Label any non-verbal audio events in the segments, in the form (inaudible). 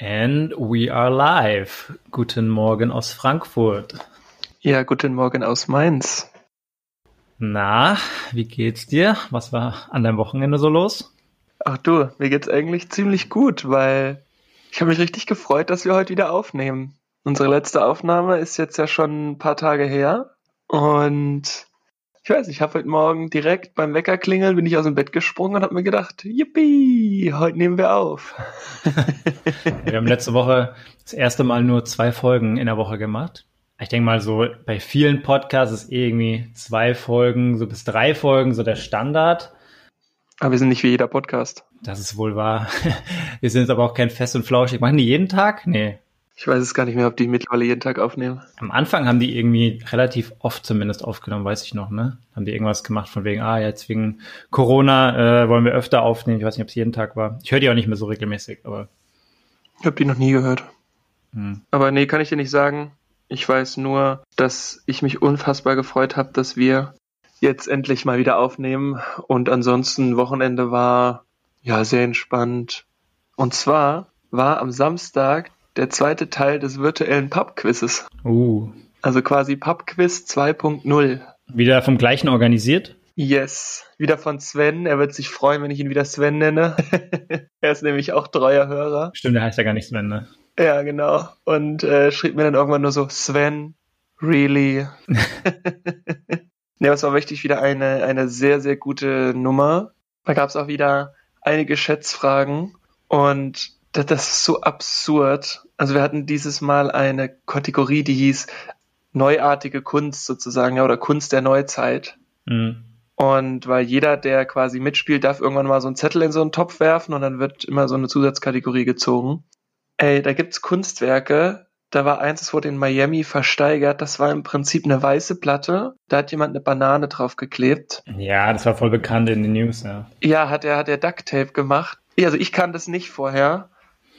And we are live. Guten Morgen aus Frankfurt. Ja, guten Morgen aus Mainz. Na, wie geht's dir? Was war an deinem Wochenende so los? Ach du, mir geht's eigentlich ziemlich gut, weil ich habe mich richtig gefreut, dass wir heute wieder aufnehmen. Unsere letzte Aufnahme ist jetzt ja schon ein paar Tage her und ich weiß, ich habe heute Morgen direkt beim Weckerklingeln bin ich aus dem Bett gesprungen und habe mir gedacht, yippie, heute nehmen wir auf. (laughs) wir haben letzte Woche das erste Mal nur zwei Folgen in der Woche gemacht. Ich denke mal so, bei vielen Podcasts ist irgendwie zwei Folgen, so bis drei Folgen so der Standard. Aber wir sind nicht wie jeder Podcast. Das ist wohl wahr. (laughs) Wir sind jetzt aber auch kein Fest und Flauschig. Machen die jeden Tag? Nee. Ich weiß es gar nicht mehr, ob die mittlerweile jeden Tag aufnehmen. Am Anfang haben die irgendwie relativ oft zumindest aufgenommen, weiß ich noch, ne? Haben die irgendwas gemacht von wegen, ah, jetzt wegen Corona äh, wollen wir öfter aufnehmen. Ich weiß nicht, ob es jeden Tag war. Ich höre die auch nicht mehr so regelmäßig, aber. Ich habe die noch nie gehört. Hm. Aber nee, kann ich dir nicht sagen. Ich weiß nur, dass ich mich unfassbar gefreut habe, dass wir jetzt endlich mal wieder aufnehmen. Und ansonsten Wochenende war ja sehr entspannt. Und zwar war am Samstag der zweite Teil des virtuellen Pub-Quizzes. Uh. Also quasi Pub-Quiz 2.0. Wieder vom gleichen organisiert? Yes, wieder von Sven. Er wird sich freuen, wenn ich ihn wieder Sven nenne. (laughs) er ist nämlich auch treuer Hörer. Stimmt, der heißt ja gar nicht Sven, ne? Ja, genau. Und äh, schrieb mir dann irgendwann nur so, Sven, really? (laughs) ja, es war wirklich wieder eine, eine sehr, sehr gute Nummer. Da gab es auch wieder einige Schätzfragen und das, das ist so absurd. Also wir hatten dieses Mal eine Kategorie, die hieß neuartige Kunst sozusagen, ja, oder Kunst der Neuzeit. Mhm. Und weil jeder, der quasi mitspielt, darf irgendwann mal so einen Zettel in so einen Topf werfen und dann wird immer so eine Zusatzkategorie gezogen. Ey, da gibt's Kunstwerke. Da war eins, das wurde in Miami versteigert. Das war im Prinzip eine weiße Platte. Da hat jemand eine Banane drauf geklebt. Ja, das war voll bekannt in den News, ja. Ja, hat er, hat er Duct Tape gemacht. Also ich kannte das nicht vorher.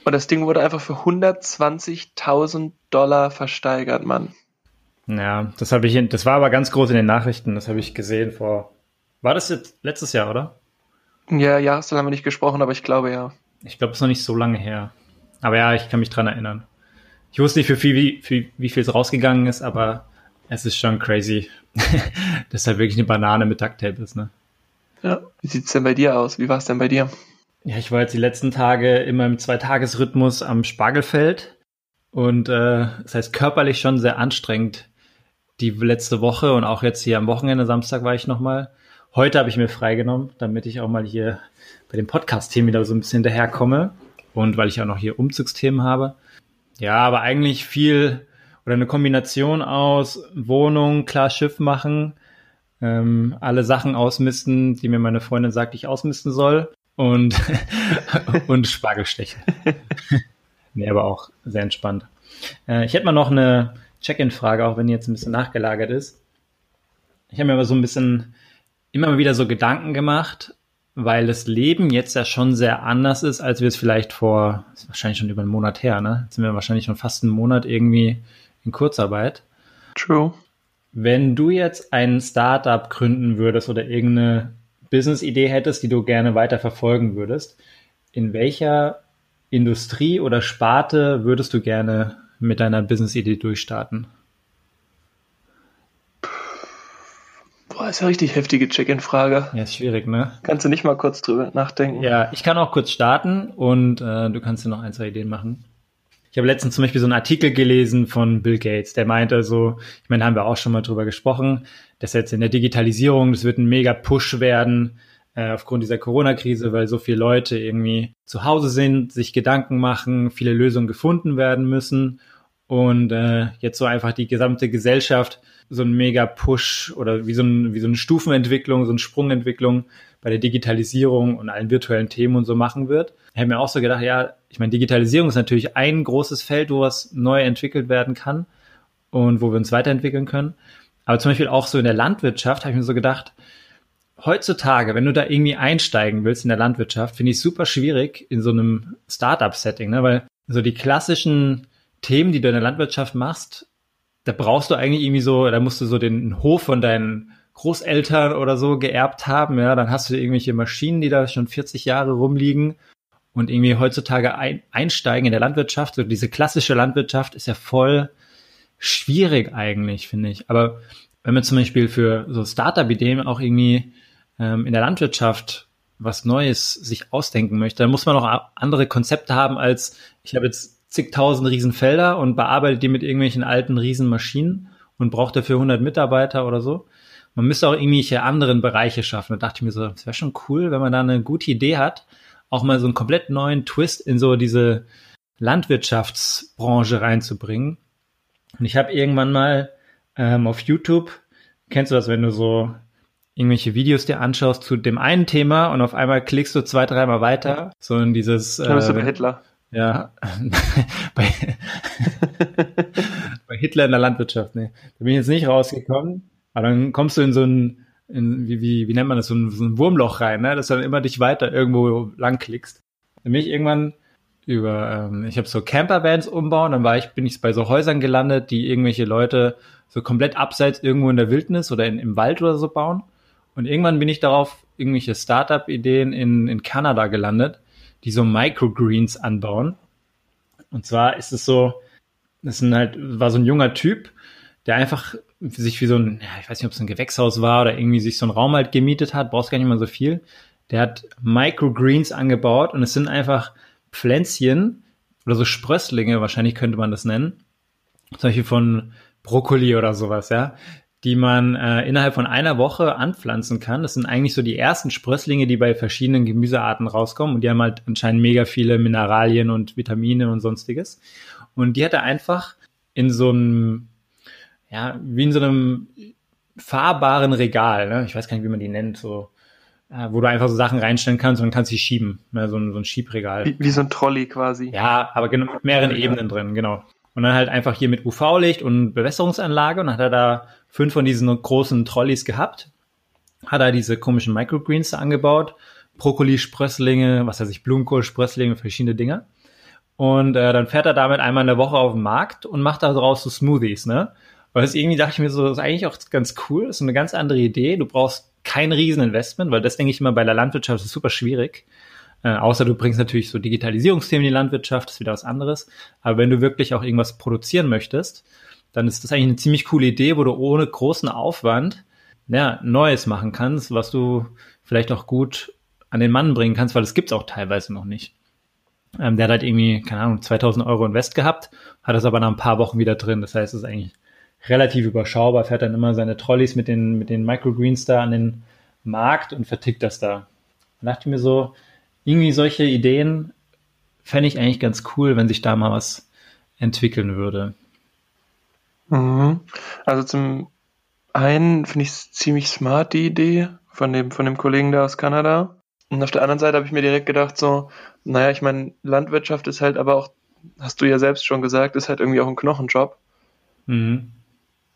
Und das Ding wurde einfach für 120.000 Dollar versteigert, Mann. Ja, das habe ich, das war aber ganz groß in den Nachrichten. Das habe ich gesehen vor. War das jetzt letztes Jahr, oder? Ja, Jahreszahl haben wir nicht gesprochen, aber ich glaube ja. Ich glaube, es ist noch nicht so lange her. Aber ja, ich kann mich dran erinnern. Ich wusste nicht, für, viel, wie, für wie viel es rausgegangen ist, aber es ist schon crazy, (laughs) dass da wirklich eine Banane mit Ducktape ist, ne? Ja. Wie sieht's denn bei dir aus? Wie war es denn bei dir? Ja, ich war jetzt die letzten Tage immer im Zweitagesrhythmus am Spargelfeld und äh, das heißt körperlich schon sehr anstrengend. Die letzte Woche und auch jetzt hier am Wochenende, Samstag war ich nochmal. Heute habe ich mir freigenommen, damit ich auch mal hier bei den Podcast-Themen wieder so ein bisschen daherkomme und weil ich auch noch hier Umzugsthemen habe. Ja, aber eigentlich viel oder eine Kombination aus Wohnung, klar Schiff machen, ähm, alle Sachen ausmisten, die mir meine Freundin sagt, ich ausmisten soll und, (laughs) und Spargel stechen. (laughs) nee, aber auch sehr entspannt. Äh, ich hätte mal noch eine Check-in-Frage, auch wenn die jetzt ein bisschen nachgelagert ist. Ich habe mir aber so ein bisschen immer mal wieder so Gedanken gemacht, weil das Leben jetzt ja schon sehr anders ist, als wir es vielleicht vor, ist wahrscheinlich schon über einen Monat her, ne? Jetzt sind wir wahrscheinlich schon fast einen Monat irgendwie in Kurzarbeit. True. Wenn du jetzt ein Startup gründen würdest oder irgendeine Business-Idee hättest, die du gerne weiter verfolgen würdest, in welcher Industrie oder Sparte würdest du gerne mit deiner Business-Idee durchstarten? Boah, ist ja richtig heftige Check-in-Frage. Ja, ist schwierig, ne? Kannst du nicht mal kurz drüber nachdenken? Ja, ich kann auch kurz starten und äh, du kannst dir noch ein, zwei Ideen machen. Ich habe letztens zum Beispiel so einen Artikel gelesen von Bill Gates, der meinte so, ich meine, haben wir auch schon mal drüber gesprochen, dass jetzt in der Digitalisierung, das wird ein mega Push werden äh, aufgrund dieser Corona-Krise, weil so viele Leute irgendwie zu Hause sind, sich Gedanken machen, viele Lösungen gefunden werden müssen. Und äh, jetzt so einfach die gesamte Gesellschaft so ein mega Push oder wie so, ein, wie so eine Stufenentwicklung, so eine Sprungentwicklung bei der Digitalisierung und allen virtuellen Themen und so machen wird. Ich habe mir auch so gedacht, ja, ich meine, Digitalisierung ist natürlich ein großes Feld, wo was neu entwickelt werden kann und wo wir uns weiterentwickeln können. Aber zum Beispiel auch so in der Landwirtschaft habe ich mir so gedacht, heutzutage, wenn du da irgendwie einsteigen willst in der Landwirtschaft, finde ich super schwierig in so einem Startup-Setting, ne? weil so die klassischen Themen, die du in der Landwirtschaft machst, da brauchst du eigentlich irgendwie so, da musst du so den Hof von deinen Großeltern oder so geerbt haben, ja, dann hast du irgendwelche Maschinen, die da schon 40 Jahre rumliegen und irgendwie heutzutage ein, einsteigen in der Landwirtschaft, so diese klassische Landwirtschaft ist ja voll schwierig eigentlich, finde ich. Aber wenn man zum Beispiel für so Startup-Ideen auch irgendwie ähm, in der Landwirtschaft was Neues sich ausdenken möchte, dann muss man auch andere Konzepte haben als ich habe jetzt zigtausend Riesenfelder und bearbeite die mit irgendwelchen alten Riesenmaschinen und braucht dafür 100 Mitarbeiter oder so. Man müsste auch irgendwelche anderen Bereiche schaffen. Da dachte ich mir so, es wäre schon cool, wenn man da eine gute Idee hat, auch mal so einen komplett neuen Twist in so diese Landwirtschaftsbranche reinzubringen. Und ich habe irgendwann mal ähm, auf YouTube, kennst du das, wenn du so irgendwelche Videos dir anschaust zu dem einen Thema und auf einmal klickst du zwei, dreimal weiter, so in dieses äh, bist du bei Hitler. Ja, (laughs) bei, (laughs) bei Hitler in der Landwirtschaft, nee. Da bin ich jetzt nicht rausgekommen. Aber dann kommst du in so ein, in, wie, wie, wie nennt man das, so ein, so ein Wurmloch rein, ne? dass du dann immer dich weiter irgendwo lang klickst. Dann bin irgendwann über, ähm, ich habe so Campervans umbauen, dann war ich, bin ich bei so Häusern gelandet, die irgendwelche Leute so komplett abseits irgendwo in der Wildnis oder in, im Wald oder so bauen. Und irgendwann bin ich darauf irgendwelche Startup-Ideen in, in Kanada gelandet, die so Microgreens anbauen. Und zwar ist es so, das sind halt, war so ein junger Typ, der einfach sich wie so ein, ja, ich weiß nicht, ob es ein Gewächshaus war oder irgendwie sich so ein Raum halt gemietet hat, brauchst gar nicht mal so viel. Der hat Microgreens angebaut und es sind einfach Pflänzchen oder so Sprösslinge, wahrscheinlich könnte man das nennen. Zum Beispiel von Brokkoli oder sowas, ja, die man äh, innerhalb von einer Woche anpflanzen kann. Das sind eigentlich so die ersten Sprösslinge, die bei verschiedenen Gemüsearten rauskommen und die haben halt anscheinend mega viele Mineralien und Vitamine und sonstiges. Und die hat er einfach in so einem ja, wie in so einem fahrbaren Regal, ne? ich weiß gar nicht, wie man die nennt, so, äh, wo du einfach so Sachen reinstellen kannst und dann kannst du sie schieben, ne? so, ein, so ein Schiebregal. Wie, wie so ein Trolley quasi. Ja, aber genau, mit mehreren. Ebenen drin, genau. Und dann halt einfach hier mit UV-Licht und Bewässerungsanlage und dann hat er da fünf von diesen großen Trolleys gehabt, hat er diese komischen Microgreens da angebaut, Brokkoli-Sprösslinge, was weiß ich, Blumenkohl-Sprösslinge, verschiedene Dinge. Und äh, dann fährt er damit einmal in der Woche auf den Markt und macht da draus so Smoothies, ne? Weil es irgendwie dachte ich mir so, das ist eigentlich auch ganz cool, das ist eine ganz andere Idee. Du brauchst kein Rieseninvestment, weil das denke ich immer bei der Landwirtschaft ist super schwierig. Äh, außer du bringst natürlich so Digitalisierungsthemen in die Landwirtschaft, das ist wieder was anderes. Aber wenn du wirklich auch irgendwas produzieren möchtest, dann ist das eigentlich eine ziemlich coole Idee, wo du ohne großen Aufwand ja, Neues machen kannst, was du vielleicht auch gut an den Mann bringen kannst, weil das gibt's auch teilweise noch nicht. Ähm, der hat halt irgendwie, keine Ahnung, 2000 Euro Invest gehabt, hat das aber nach ein paar Wochen wieder drin. Das heißt, es ist eigentlich relativ überschaubar, fährt dann immer seine Trolleys mit den, mit den Microgreens da an den Markt und vertickt das da. Da dachte ich mir so, irgendwie solche Ideen fände ich eigentlich ganz cool, wenn sich da mal was entwickeln würde. Mhm. Also zum einen finde ich es ziemlich smart, die Idee von dem, von dem Kollegen da aus Kanada. Und auf der anderen Seite habe ich mir direkt gedacht, so, naja, ich meine, Landwirtschaft ist halt aber auch, hast du ja selbst schon gesagt, ist halt irgendwie auch ein Knochenjob. Mhm.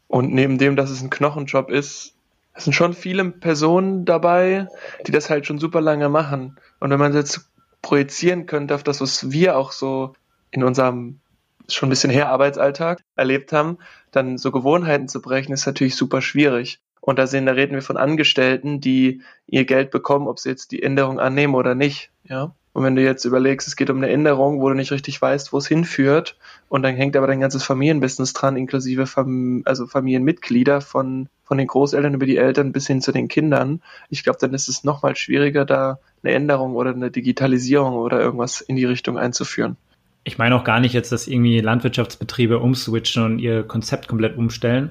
Und neben dem, dass es ein Knochenjob ist, es sind schon viele Personen dabei, die das halt schon super lange machen. Und wenn man jetzt projizieren könnte auf das, was wir auch so in unserem schon ein bisschen her Arbeitsalltag erlebt haben, dann so Gewohnheiten zu brechen, ist natürlich super schwierig. Und da sehen, da reden wir von Angestellten, die ihr Geld bekommen, ob sie jetzt die Änderung annehmen oder nicht. Ja. Und wenn du jetzt überlegst, es geht um eine Änderung, wo du nicht richtig weißt, wo es hinführt, und dann hängt aber dein ganzes Familienbusiness dran, inklusive Fam also Familienmitglieder von, von den Großeltern über die Eltern bis hin zu den Kindern. Ich glaube, dann ist es nochmal schwieriger, da eine Änderung oder eine Digitalisierung oder irgendwas in die Richtung einzuführen. Ich meine auch gar nicht jetzt, dass irgendwie Landwirtschaftsbetriebe umswitchen und ihr Konzept komplett umstellen,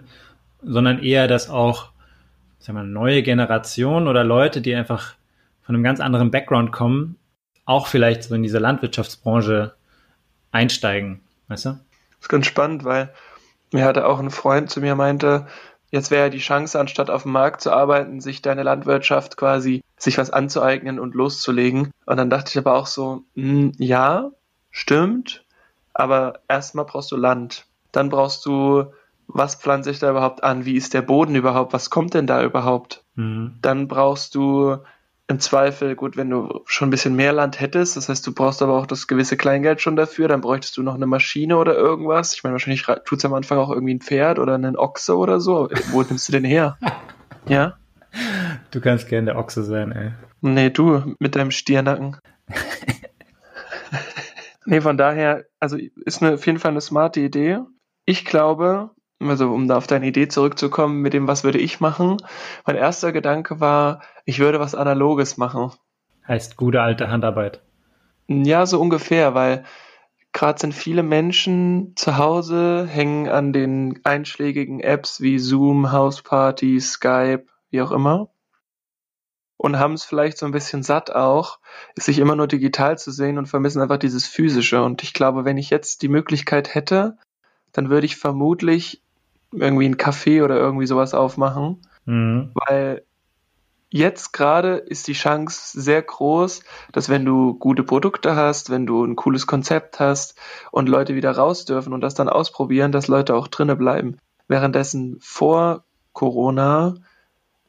sondern eher, dass auch sagen wir, neue Generationen oder Leute, die einfach von einem ganz anderen Background kommen, auch vielleicht so in diese Landwirtschaftsbranche einsteigen, weißt du? Das ist ganz spannend, weil mir hatte auch ein Freund zu mir meinte, jetzt wäre ja die Chance, anstatt auf dem Markt zu arbeiten, sich deine Landwirtschaft quasi, sich was anzueignen und loszulegen. Und dann dachte ich aber auch so, mh, hm, ja, stimmt, aber erstmal brauchst du Land. Dann brauchst du, was pflanze ich da überhaupt an? Wie ist der Boden überhaupt? Was kommt denn da überhaupt? Mhm. Dann brauchst du im Zweifel, gut, wenn du schon ein bisschen mehr Land hättest, das heißt, du brauchst aber auch das gewisse Kleingeld schon dafür, dann bräuchtest du noch eine Maschine oder irgendwas. Ich meine, wahrscheinlich tut es am Anfang auch irgendwie ein Pferd oder einen Ochse oder so. Wo nimmst du den her? (laughs) Ja? Du kannst gerne der Ochse sein, ey. Nee, du mit deinem Stiernacken. (laughs) Nee, von daher, also ist eine, auf jeden Fall eine smarte Idee. Ich glaube, also um da auf deine Idee zurückzukommen, mit dem, was würde ich machen? Mein erster Gedanke war, ich würde was Analoges machen. Heißt gute alte Handarbeit. Ja, so ungefähr, weil gerade sind viele Menschen zu Hause, hängen an den einschlägigen Apps wie Zoom, Houseparty, Skype, wie auch immer. Und haben es vielleicht so ein bisschen satt auch, sich immer nur digital zu sehen und vermissen einfach dieses Physische. Und ich glaube, wenn ich jetzt die Möglichkeit hätte, dann würde ich vermutlich irgendwie ein Café oder irgendwie sowas aufmachen. Mhm. Weil jetzt gerade ist die Chance sehr groß, dass wenn du gute Produkte hast, wenn du ein cooles Konzept hast und Leute wieder raus dürfen und das dann ausprobieren, dass Leute auch drinnen bleiben. Währenddessen vor Corona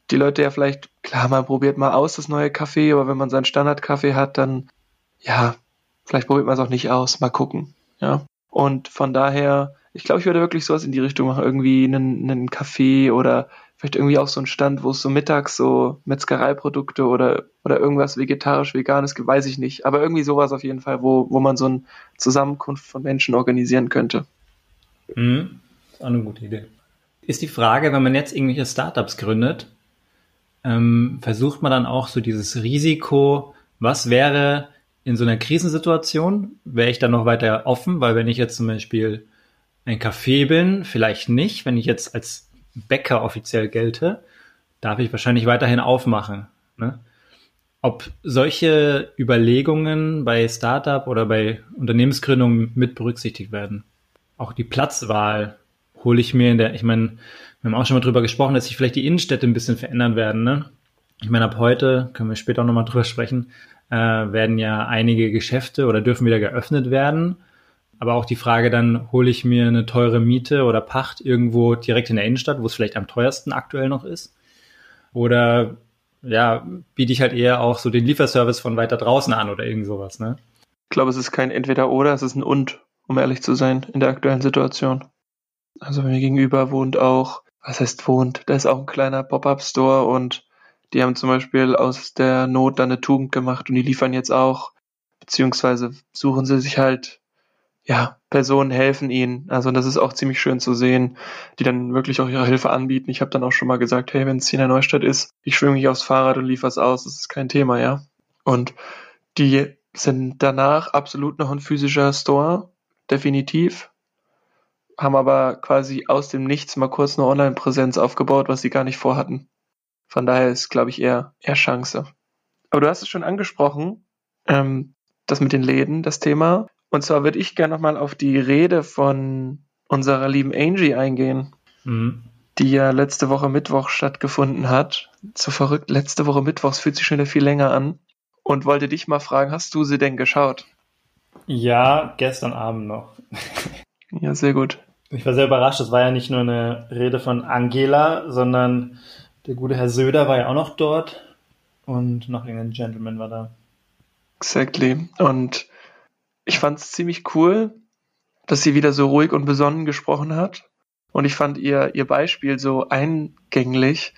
die Leute ja vielleicht, klar, man probiert mal aus das neue Kaffee, aber wenn man seinen Standardkaffee hat, dann ja, vielleicht probiert man es auch nicht aus, mal gucken. Ja. Und von daher, ich glaube, ich würde wirklich sowas in die Richtung machen, irgendwie einen, einen Kaffee oder vielleicht irgendwie auch so ein Stand, wo es so mittags so Metzgereiprodukte oder, oder irgendwas vegetarisch, veganes gibt, weiß ich nicht. Aber irgendwie sowas auf jeden Fall, wo, wo man so eine Zusammenkunft von Menschen organisieren könnte. Mhm. ist auch eine gute Idee. Ist die Frage, wenn man jetzt irgendwelche Startups gründet, ähm, versucht man dann auch so dieses Risiko, was wäre in so einer Krisensituation, wäre ich dann noch weiter offen, weil wenn ich jetzt zum Beispiel ein Café bin, vielleicht nicht, wenn ich jetzt als Bäcker offiziell gelte, darf ich wahrscheinlich weiterhin aufmachen. Ne? Ob solche Überlegungen bei Startup oder bei Unternehmensgründungen mit berücksichtigt werden. Auch die Platzwahl hole ich mir in der, ich meine, wir haben auch schon mal drüber gesprochen, dass sich vielleicht die Innenstädte ein bisschen verändern werden. Ne? Ich meine, ab heute, können wir später auch nochmal drüber sprechen, äh, werden ja einige Geschäfte oder dürfen wieder geöffnet werden aber auch die Frage dann, hole ich mir eine teure Miete oder Pacht irgendwo direkt in der Innenstadt, wo es vielleicht am teuersten aktuell noch ist? Oder ja, biete ich halt eher auch so den Lieferservice von weiter draußen an oder irgend sowas, ne? Ich glaube, es ist kein Entweder-Oder, es ist ein Und, um ehrlich zu sein, in der aktuellen Situation. Also mir gegenüber wohnt auch, was heißt wohnt, da ist auch ein kleiner Pop-Up-Store und die haben zum Beispiel aus der Not dann eine Tugend gemacht und die liefern jetzt auch, beziehungsweise suchen sie sich halt ja, Personen helfen ihnen. Also das ist auch ziemlich schön zu sehen, die dann wirklich auch ihre Hilfe anbieten. Ich habe dann auch schon mal gesagt, hey, wenn es hier in der Neustadt ist, ich schwimme mich aufs Fahrrad und liefere es aus, das ist kein Thema, ja. Und die sind danach absolut noch ein physischer Store, definitiv. Haben aber quasi aus dem Nichts mal kurz eine Online-Präsenz aufgebaut, was sie gar nicht vorhatten. Von daher ist, glaube ich, eher, eher Chance. Aber du hast es schon angesprochen, ähm, das mit den Läden, das Thema. Und zwar würde ich gerne nochmal auf die Rede von unserer lieben Angie eingehen, mhm. die ja letzte Woche Mittwoch stattgefunden hat. So verrückt, letzte Woche Mittwoch, es fühlt sich schon wieder viel länger an. Und wollte dich mal fragen, hast du sie denn geschaut? Ja, gestern Abend noch. (laughs) ja, sehr gut. Ich war sehr überrascht, es war ja nicht nur eine Rede von Angela, sondern der gute Herr Söder war ja auch noch dort und noch irgendein Gentleman war da. Exactly. Und ich fand es ziemlich cool, dass sie wieder so ruhig und besonnen gesprochen hat. Und ich fand ihr, ihr Beispiel so eingänglich,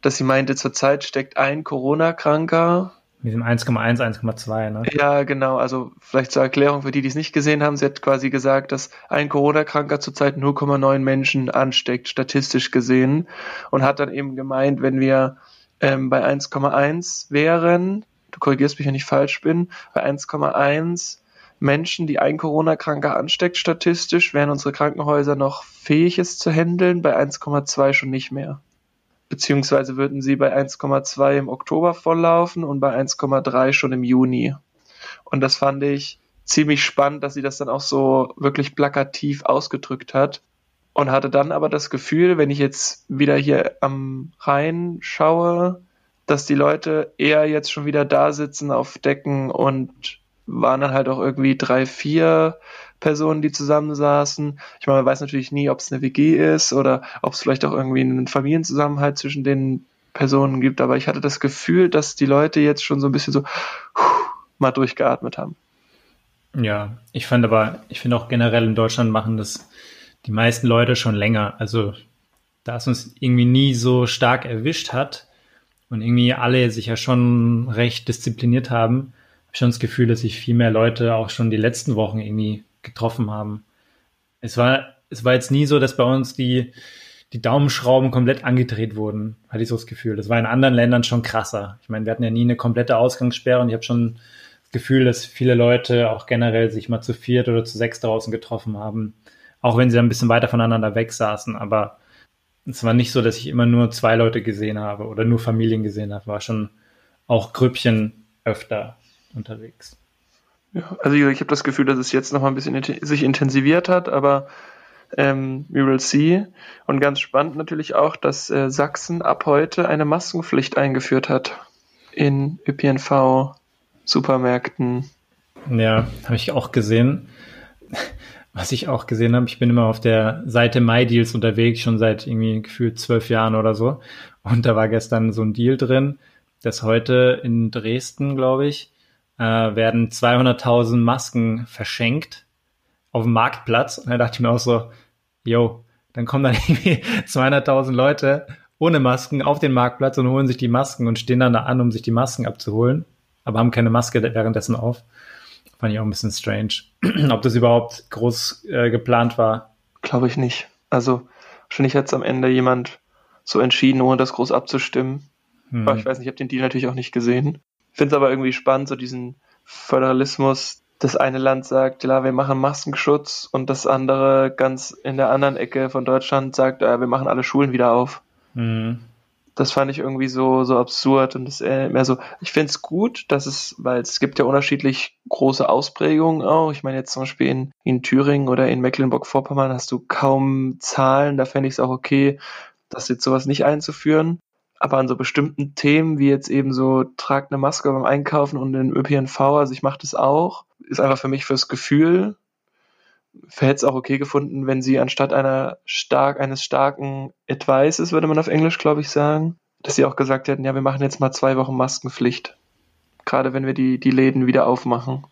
dass sie meinte, zurzeit steckt ein Corona-Kranker. Mit dem 1,1, 1,2, ne? Ja, genau. Also vielleicht zur Erklärung für die, die es nicht gesehen haben. Sie hat quasi gesagt, dass ein Corona-Kranker zurzeit 0,9 Menschen ansteckt, statistisch gesehen. Und hat dann eben gemeint, wenn wir ähm, bei 1,1 wären, du korrigierst mich, wenn ich falsch bin, bei 1,1 Menschen, die ein Corona-Kranker ansteckt, statistisch, wären unsere Krankenhäuser noch fähig, es zu handeln, bei 1,2 schon nicht mehr. Beziehungsweise würden sie bei 1,2 im Oktober volllaufen und bei 1,3 schon im Juni. Und das fand ich ziemlich spannend, dass sie das dann auch so wirklich plakativ ausgedrückt hat. Und hatte dann aber das Gefühl, wenn ich jetzt wieder hier am Rhein schaue, dass die Leute eher jetzt schon wieder da sitzen auf Decken und waren dann halt auch irgendwie drei, vier Personen, die zusammensaßen. Ich meine, man weiß natürlich nie, ob es eine WG ist oder ob es vielleicht auch irgendwie einen Familienzusammenhalt zwischen den Personen gibt, aber ich hatte das Gefühl, dass die Leute jetzt schon so ein bisschen so mal durchgeatmet haben. Ja, ich fand aber, ich finde auch generell in Deutschland machen das die meisten Leute schon länger. Also, da es uns irgendwie nie so stark erwischt hat und irgendwie alle sich ja schon recht diszipliniert haben, schon das Gefühl, dass sich viel mehr Leute auch schon die letzten Wochen irgendwie getroffen haben. Es war, es war jetzt nie so, dass bei uns die, die Daumenschrauben komplett angedreht wurden, hatte ich so das Gefühl. Das war in anderen Ländern schon krasser. Ich meine, wir hatten ja nie eine komplette Ausgangssperre und ich habe schon das Gefühl, dass viele Leute auch generell sich mal zu viert oder zu sechs draußen getroffen haben. Auch wenn sie ein bisschen weiter voneinander weg saßen. Aber es war nicht so, dass ich immer nur zwei Leute gesehen habe oder nur Familien gesehen habe. War schon auch Grüppchen öfter unterwegs. Ja, also ich habe das Gefühl, dass es jetzt noch mal ein bisschen sich intensiviert hat, aber ähm, we will see. Und ganz spannend natürlich auch, dass äh, Sachsen ab heute eine Maskenpflicht eingeführt hat in ÖPNV-Supermärkten. Ja, habe ich auch gesehen. Was ich auch gesehen habe, ich bin immer auf der Seite MyDeals unterwegs, schon seit irgendwie gefühlt zwölf Jahren oder so. Und da war gestern so ein Deal drin, dass heute in Dresden, glaube ich, äh, werden 200.000 Masken verschenkt auf dem Marktplatz. Und da dachte ich mir auch so, yo, dann kommen dann (laughs) irgendwie 200.000 Leute ohne Masken auf den Marktplatz und holen sich die Masken und stehen dann da an, um sich die Masken abzuholen, aber haben keine Maske währenddessen auf. Fand ich auch ein bisschen strange. (clears throat) Ob das überhaupt groß äh, geplant war. Glaube ich nicht. Also wahrscheinlich hat es am Ende jemand so entschieden, ohne das groß abzustimmen. Hm. Aber ich weiß nicht, ich habe den Deal natürlich auch nicht gesehen. Finde es aber irgendwie spannend, so diesen Föderalismus, das eine Land sagt, ja, wir machen Maskenschutz und das andere ganz in der anderen Ecke von Deutschland sagt, ja, wir machen alle Schulen wieder auf. Mhm. Das fand ich irgendwie so, so absurd und das äh, mehr so, ich finde es gut, dass es, weil es gibt ja unterschiedlich große Ausprägungen auch. Ich meine jetzt zum Beispiel in, in Thüringen oder in Mecklenburg-Vorpommern hast du kaum Zahlen, da fände ich es auch okay, das jetzt sowas nicht einzuführen. Aber an so bestimmten Themen, wie jetzt eben so, tragt eine Maske beim Einkaufen und den ÖPNV, also ich mache das auch, ist einfach für mich fürs Gefühl, hätte es auch okay gefunden, wenn sie anstatt einer stark, eines starken Advices, würde man auf Englisch, glaube ich, sagen, dass sie auch gesagt hätten, ja, wir machen jetzt mal zwei Wochen Maskenpflicht. Gerade wenn wir die, die Läden wieder aufmachen.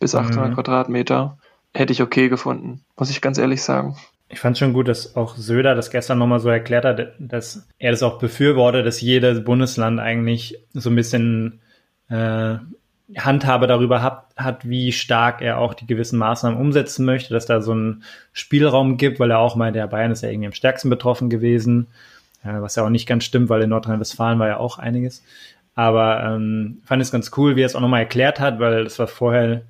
Bis 800 mhm. Quadratmeter. Hätte ich okay gefunden, muss ich ganz ehrlich sagen. Ich fand schon gut, dass auch Söder das gestern nochmal so erklärt hat, dass er das auch befürwortet, dass jedes Bundesland eigentlich so ein bisschen äh, Handhabe darüber hat, hat, wie stark er auch die gewissen Maßnahmen umsetzen möchte, dass da so einen Spielraum gibt, weil er auch meinte, der Bayern ist ja irgendwie am stärksten betroffen gewesen, äh, was ja auch nicht ganz stimmt, weil in Nordrhein-Westfalen war ja auch einiges. Aber ähm, fand es ganz cool, wie er es auch nochmal erklärt hat, weil das war vorher,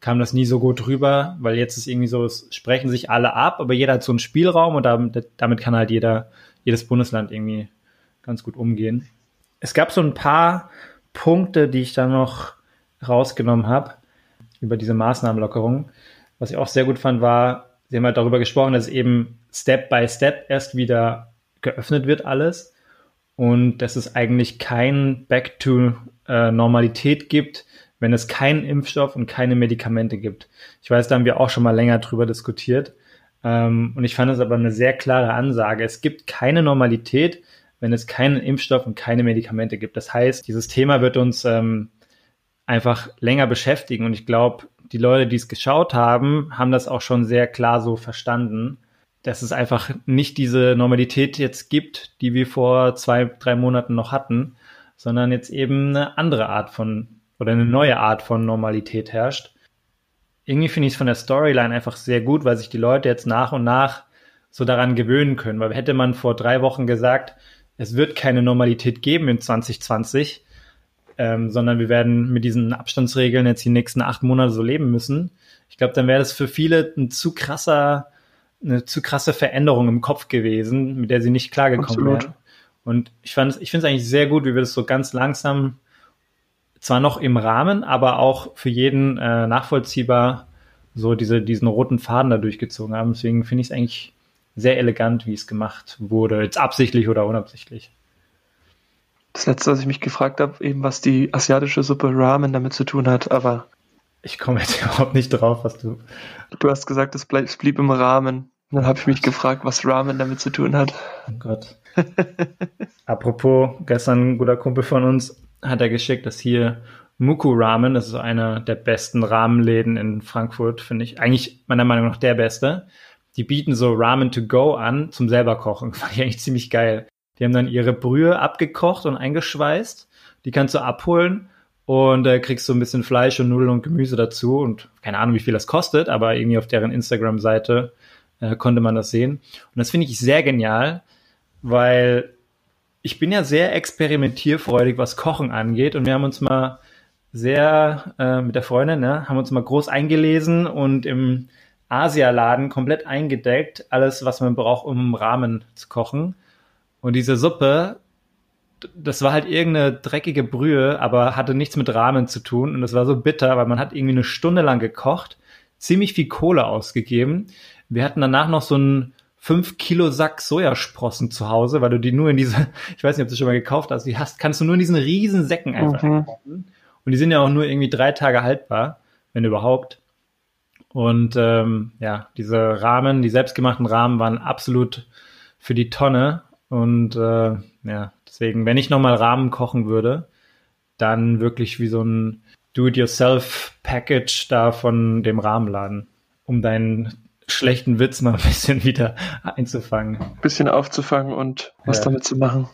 kam das nie so gut rüber, weil jetzt ist irgendwie so, es sprechen sich alle ab, aber jeder hat so einen Spielraum und damit, damit kann halt jeder, jedes Bundesland irgendwie ganz gut umgehen. Es gab so ein paar Punkte, die ich da noch rausgenommen habe über diese Maßnahmenlockerung. Was ich auch sehr gut fand, war, Sie haben halt darüber gesprochen, dass eben Step by Step erst wieder geöffnet wird alles und dass es eigentlich kein Back to äh, Normalität gibt, wenn es keinen Impfstoff und keine Medikamente gibt. Ich weiß, da haben wir auch schon mal länger drüber diskutiert. Ähm, und ich fand es aber eine sehr klare Ansage. Es gibt keine Normalität, wenn es keinen Impfstoff und keine Medikamente gibt. Das heißt, dieses Thema wird uns ähm, einfach länger beschäftigen. Und ich glaube, die Leute, die es geschaut haben, haben das auch schon sehr klar so verstanden, dass es einfach nicht diese Normalität jetzt gibt, die wir vor zwei, drei Monaten noch hatten, sondern jetzt eben eine andere Art von oder eine neue Art von Normalität herrscht. Irgendwie finde ich es von der Storyline einfach sehr gut, weil sich die Leute jetzt nach und nach so daran gewöhnen können. Weil hätte man vor drei Wochen gesagt, es wird keine Normalität geben in 2020, ähm, sondern wir werden mit diesen Abstandsregeln jetzt die nächsten acht Monate so leben müssen. Ich glaube, dann wäre das für viele ein zu krasser, eine zu krasse Veränderung im Kopf gewesen, mit der sie nicht klargekommen wären. Und ich fand, ich finde es eigentlich sehr gut, wie wir das so ganz langsam, zwar noch im Rahmen, aber auch für jeden äh, nachvollziehbar so diese, diesen roten Faden da durchgezogen haben. Deswegen finde ich es eigentlich sehr elegant, wie es gemacht wurde, jetzt absichtlich oder unabsichtlich. Das letzte, was ich mich gefragt habe, eben was die asiatische Suppe Ramen damit zu tun hat, aber. Ich komme jetzt (laughs) überhaupt nicht drauf, was du. Du hast gesagt, es, bleib, es blieb im Rahmen. dann habe ich mich gefragt, was Ramen damit zu tun hat. Oh Gott. (laughs) Apropos, gestern ein guter Kumpel von uns hat er geschickt, dass hier Muku Ramen, das ist einer der besten Ramenläden in Frankfurt, finde ich. Eigentlich meiner Meinung nach der beste. Die bieten so Ramen to go an zum selber kochen. (laughs) Fand ich eigentlich ziemlich geil. Die haben dann ihre Brühe abgekocht und eingeschweißt. Die kannst du abholen und äh, kriegst so ein bisschen Fleisch und Nudeln und Gemüse dazu und keine Ahnung, wie viel das kostet, aber irgendwie auf deren Instagram-Seite äh, konnte man das sehen. Und das finde ich sehr genial, weil ich bin ja sehr experimentierfreudig, was Kochen angeht und wir haben uns mal sehr äh, mit der Freundin, ne, haben uns mal groß eingelesen und im Asialaden komplett eingedeckt, alles, was man braucht, um Ramen zu kochen. Und diese Suppe, das war halt irgendeine dreckige Brühe, aber hatte nichts mit Ramen zu tun. Und das war so bitter, weil man hat irgendwie eine Stunde lang gekocht, ziemlich viel Kohle ausgegeben. Wir hatten danach noch so einen 5 Kilo Sack Sojasprossen zu Hause, weil du die nur in diese, (laughs) ich weiß nicht, ob du schon mal gekauft hast, die hast, kannst du nur in diesen riesen Säcken einfach mhm. kaufen. Und die sind ja auch nur irgendwie drei Tage haltbar, wenn überhaupt. Und ähm, ja, diese Rahmen, die selbstgemachten Rahmen waren absolut für die Tonne. Und äh, ja, deswegen, wenn ich nochmal Rahmen kochen würde, dann wirklich wie so ein Do-it-yourself-Package da von dem Rahmenladen, um deinen schlechten Witz mal ein bisschen wieder einzufangen. Ein bisschen aufzufangen und was ja. damit zu machen.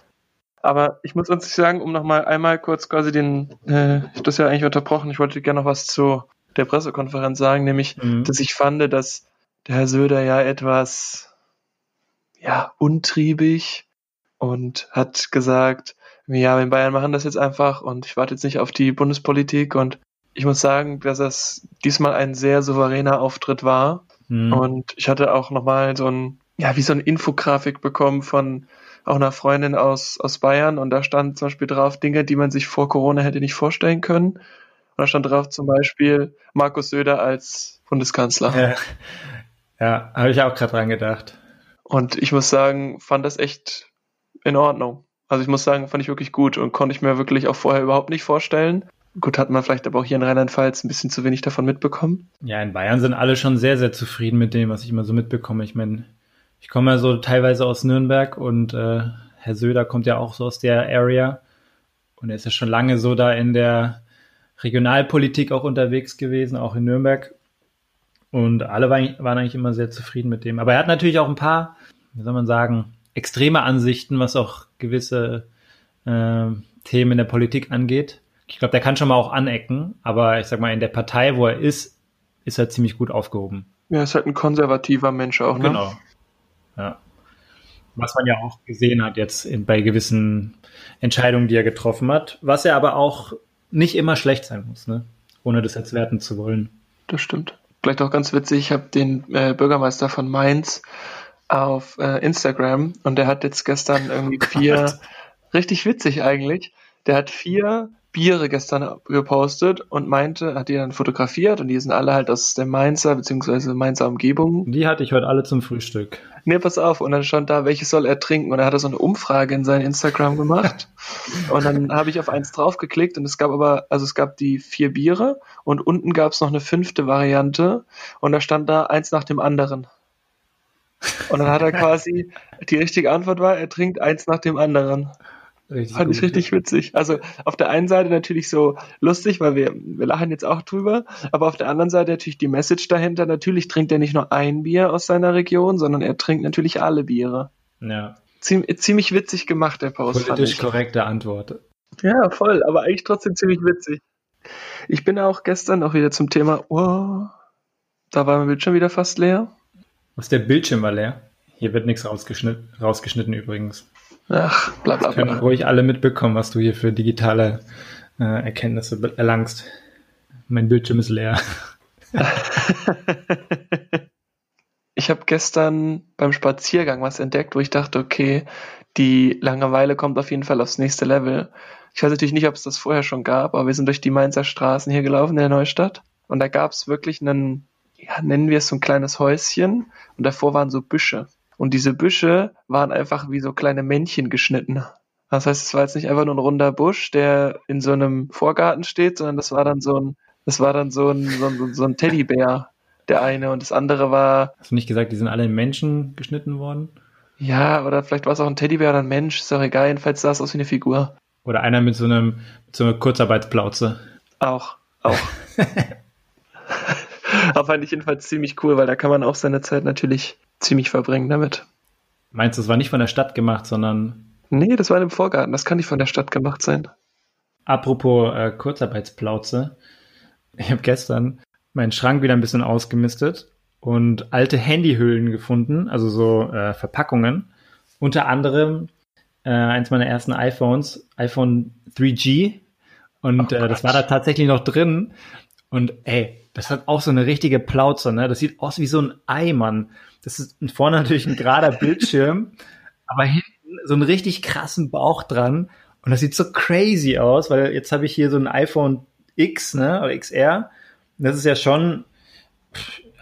Aber ich muss uns sagen, um nochmal einmal kurz quasi den, äh, ich habe das ja eigentlich unterbrochen, ich wollte gerne noch was zu der Pressekonferenz sagen, nämlich, mhm. dass ich fand, dass der Herr Söder ja etwas, ja, untriebig und hat gesagt, ja, in Bayern machen das jetzt einfach und ich warte jetzt nicht auf die Bundespolitik und ich muss sagen, dass das diesmal ein sehr souveräner Auftritt war mhm. und ich hatte auch nochmal so ein, ja, wie so eine Infografik bekommen von auch einer Freundin aus, aus Bayern und da stand zum Beispiel drauf Dinge, die man sich vor Corona hätte nicht vorstellen können. Und da stand drauf zum Beispiel Markus Söder als Bundeskanzler. Ja, ja habe ich auch gerade dran gedacht. Und ich muss sagen, fand das echt in Ordnung. Also ich muss sagen, fand ich wirklich gut und konnte ich mir wirklich auch vorher überhaupt nicht vorstellen. Gut, hat man vielleicht aber auch hier in Rheinland-Pfalz ein bisschen zu wenig davon mitbekommen. Ja, in Bayern sind alle schon sehr, sehr zufrieden mit dem, was ich immer so mitbekomme. Ich meine, ich komme ja so teilweise aus Nürnberg und äh, Herr Söder kommt ja auch so aus der Area und er ist ja schon lange so da in der Regionalpolitik auch unterwegs gewesen, auch in Nürnberg. Und alle waren, eigentlich immer sehr zufrieden mit dem. Aber er hat natürlich auch ein paar, wie soll man sagen, extreme Ansichten, was auch gewisse äh, Themen in der Politik angeht. Ich glaube, der kann schon mal auch anecken, aber ich sag mal, in der Partei, wo er ist, ist er ziemlich gut aufgehoben. Ja, ist halt ein konservativer Mensch auch, ne? Genau. Ja. Was man ja auch gesehen hat jetzt in, bei gewissen Entscheidungen, die er getroffen hat. Was er aber auch nicht immer schlecht sein muss, ne? ohne das jetzt werten zu wollen. Das stimmt. Vielleicht auch ganz witzig, ich habe den äh, Bürgermeister von Mainz auf äh, Instagram und der hat jetzt gestern irgendwie (laughs) oh vier, richtig witzig eigentlich, der hat vier Biere gestern gepostet und meinte, hat die dann fotografiert und die sind alle halt aus der Mainzer bzw. Mainzer Umgebung. Die hatte ich heute alle zum Frühstück. Nee, pass auf. Und dann stand da, welches soll er trinken? Und er hat so eine Umfrage in sein Instagram gemacht. (laughs) und dann habe ich auf eins draufgeklickt und es gab aber, also es gab die vier Biere und unten gab es noch eine fünfte Variante und da stand da eins nach dem anderen. Und dann hat er (laughs) quasi, die richtige Antwort war, er trinkt eins nach dem anderen. Richtig Fand gut, ich richtig witzig. Also auf der einen Seite natürlich so lustig, weil wir, wir lachen jetzt auch drüber, aber auf der anderen Seite natürlich die Message dahinter. Natürlich trinkt er nicht nur ein Bier aus seiner Region, sondern er trinkt natürlich alle Biere. Ja. Ziem, ziemlich witzig gemacht, der Post. Politisch korrekte Antwort. Ja, voll, aber eigentlich trotzdem ziemlich witzig. Ich bin auch gestern auch wieder zum Thema, oh, da war mein Bildschirm wieder fast leer. Was der Bildschirm war leer? Hier wird nichts rausgeschnitten, rausgeschnitten übrigens. Ach, bla bla bla. Können ruhig alle mitbekommen, was du hier für digitale äh, Erkenntnisse erlangst. Mein Bildschirm ist leer. (laughs) ich habe gestern beim Spaziergang was entdeckt, wo ich dachte, okay, die Langeweile kommt auf jeden Fall aufs nächste Level. Ich weiß natürlich nicht, ob es das vorher schon gab, aber wir sind durch die Mainzer Straßen hier gelaufen in der Neustadt und da gab es wirklich einen, ja, nennen wir es so ein kleines Häuschen und davor waren so Büsche. Und diese Büsche waren einfach wie so kleine Männchen geschnitten. Das heißt, es war jetzt nicht einfach nur ein runder Busch, der in so einem Vorgarten steht, sondern das war dann so ein, das war dann so ein, so ein, so ein Teddybär, der eine. Und das andere war. Hast du nicht gesagt, die sind alle in Menschen geschnitten worden? Ja, oder vielleicht war es auch ein Teddybär oder ein Mensch, ist doch egal, jedenfalls sah es aus wie eine Figur. Oder einer mit so einem, mit so einer Kurzarbeitsplauze. Auch, auch. (laughs) (laughs) Aber fand ich jedenfalls ziemlich cool, weil da kann man auch seine Zeit natürlich ziemlich verbringen damit. Meinst du, es war nicht von der Stadt gemacht, sondern. Nee, das war in einem Vorgarten. Das kann nicht von der Stadt gemacht sein. Apropos äh, Kurzarbeitsplauze. Ich habe gestern meinen Schrank wieder ein bisschen ausgemistet und alte Handyhüllen gefunden, also so äh, Verpackungen. Unter anderem äh, eins meiner ersten iPhones, iPhone 3G. Und äh, das war da tatsächlich noch drin. Und ey, das hat auch so eine richtige Plauze, ne? Das sieht aus wie so ein Ei, Mann. Das ist vorne natürlich ein gerader (laughs) Bildschirm, aber hinten so einen richtig krassen Bauch dran. Und das sieht so crazy aus, weil jetzt habe ich hier so ein iPhone X, ne, oder XR. Das ist ja schon,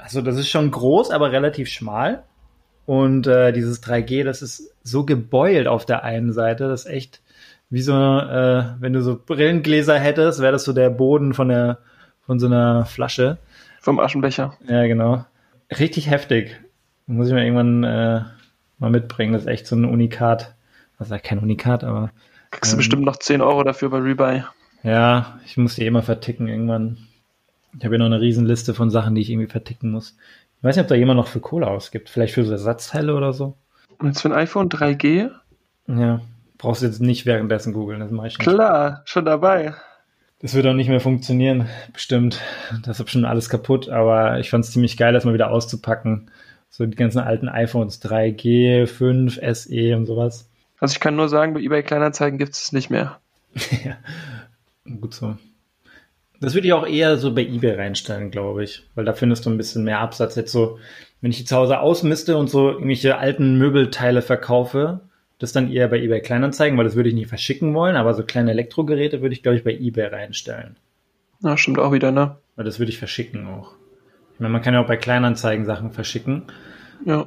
also das ist schon groß, aber relativ schmal. Und äh, dieses 3G, das ist so gebeult auf der einen Seite, das ist echt wie so, äh, wenn du so Brillengläser hättest, wäre das so der Boden von der von so einer Flasche. Vom Aschenbecher. Ja, genau. Richtig heftig. Muss ich mir irgendwann äh, mal mitbringen. Das ist echt so ein Unikat. Also kein Unikat, aber. Kriegst ähm, du bestimmt noch 10 Euro dafür bei Rebuy. Ja, ich muss die immer verticken irgendwann. Ich habe hier noch eine Riesenliste von Sachen, die ich irgendwie verticken muss. Ich weiß nicht, ob da jemand noch für Kohle ausgibt. Vielleicht für so Ersatzteile oder so. Und jetzt für ein iPhone 3G? Ja, brauchst du jetzt nicht währenddessen googeln, das mache ich nicht. Klar, schon dabei. Das wird auch nicht mehr funktionieren, bestimmt. Das ist schon alles kaputt, aber ich fand es ziemlich geil, das mal wieder auszupacken. So die ganzen alten iPhones 3G, 5, SE und sowas. Also ich kann nur sagen, bei eBay Kleinanzeigen gibt es nicht mehr. (laughs) ja, gut so. Das würde ich auch eher so bei eBay reinstellen, glaube ich, weil da findest du ein bisschen mehr Absatz. Jetzt so, wenn ich die zu Hause ausmiste und so irgendwelche alten Möbelteile verkaufe, das dann eher bei eBay Kleinanzeigen, weil das würde ich nicht verschicken wollen, aber so kleine Elektrogeräte würde ich, glaube ich, bei eBay reinstellen. Ja, stimmt auch wieder, ne? Weil das würde ich verschicken auch. Ich meine, man kann ja auch bei Kleinanzeigen Sachen verschicken. Ja.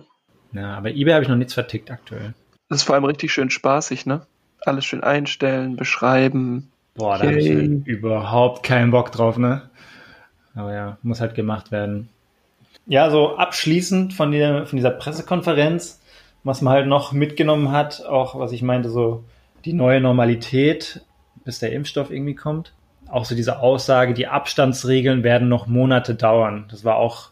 Ja, aber eBay habe ich noch nichts vertickt aktuell. Das ist vor allem richtig schön spaßig, ne? Alles schön einstellen, beschreiben. Boah, da habe ich überhaupt keinen Bock drauf, ne? Aber ja, muss halt gemacht werden. Ja, so abschließend von, der, von dieser Pressekonferenz was man halt noch mitgenommen hat, auch was ich meinte, so die neue Normalität, bis der Impfstoff irgendwie kommt. Auch so diese Aussage, die Abstandsregeln werden noch Monate dauern. Das war auch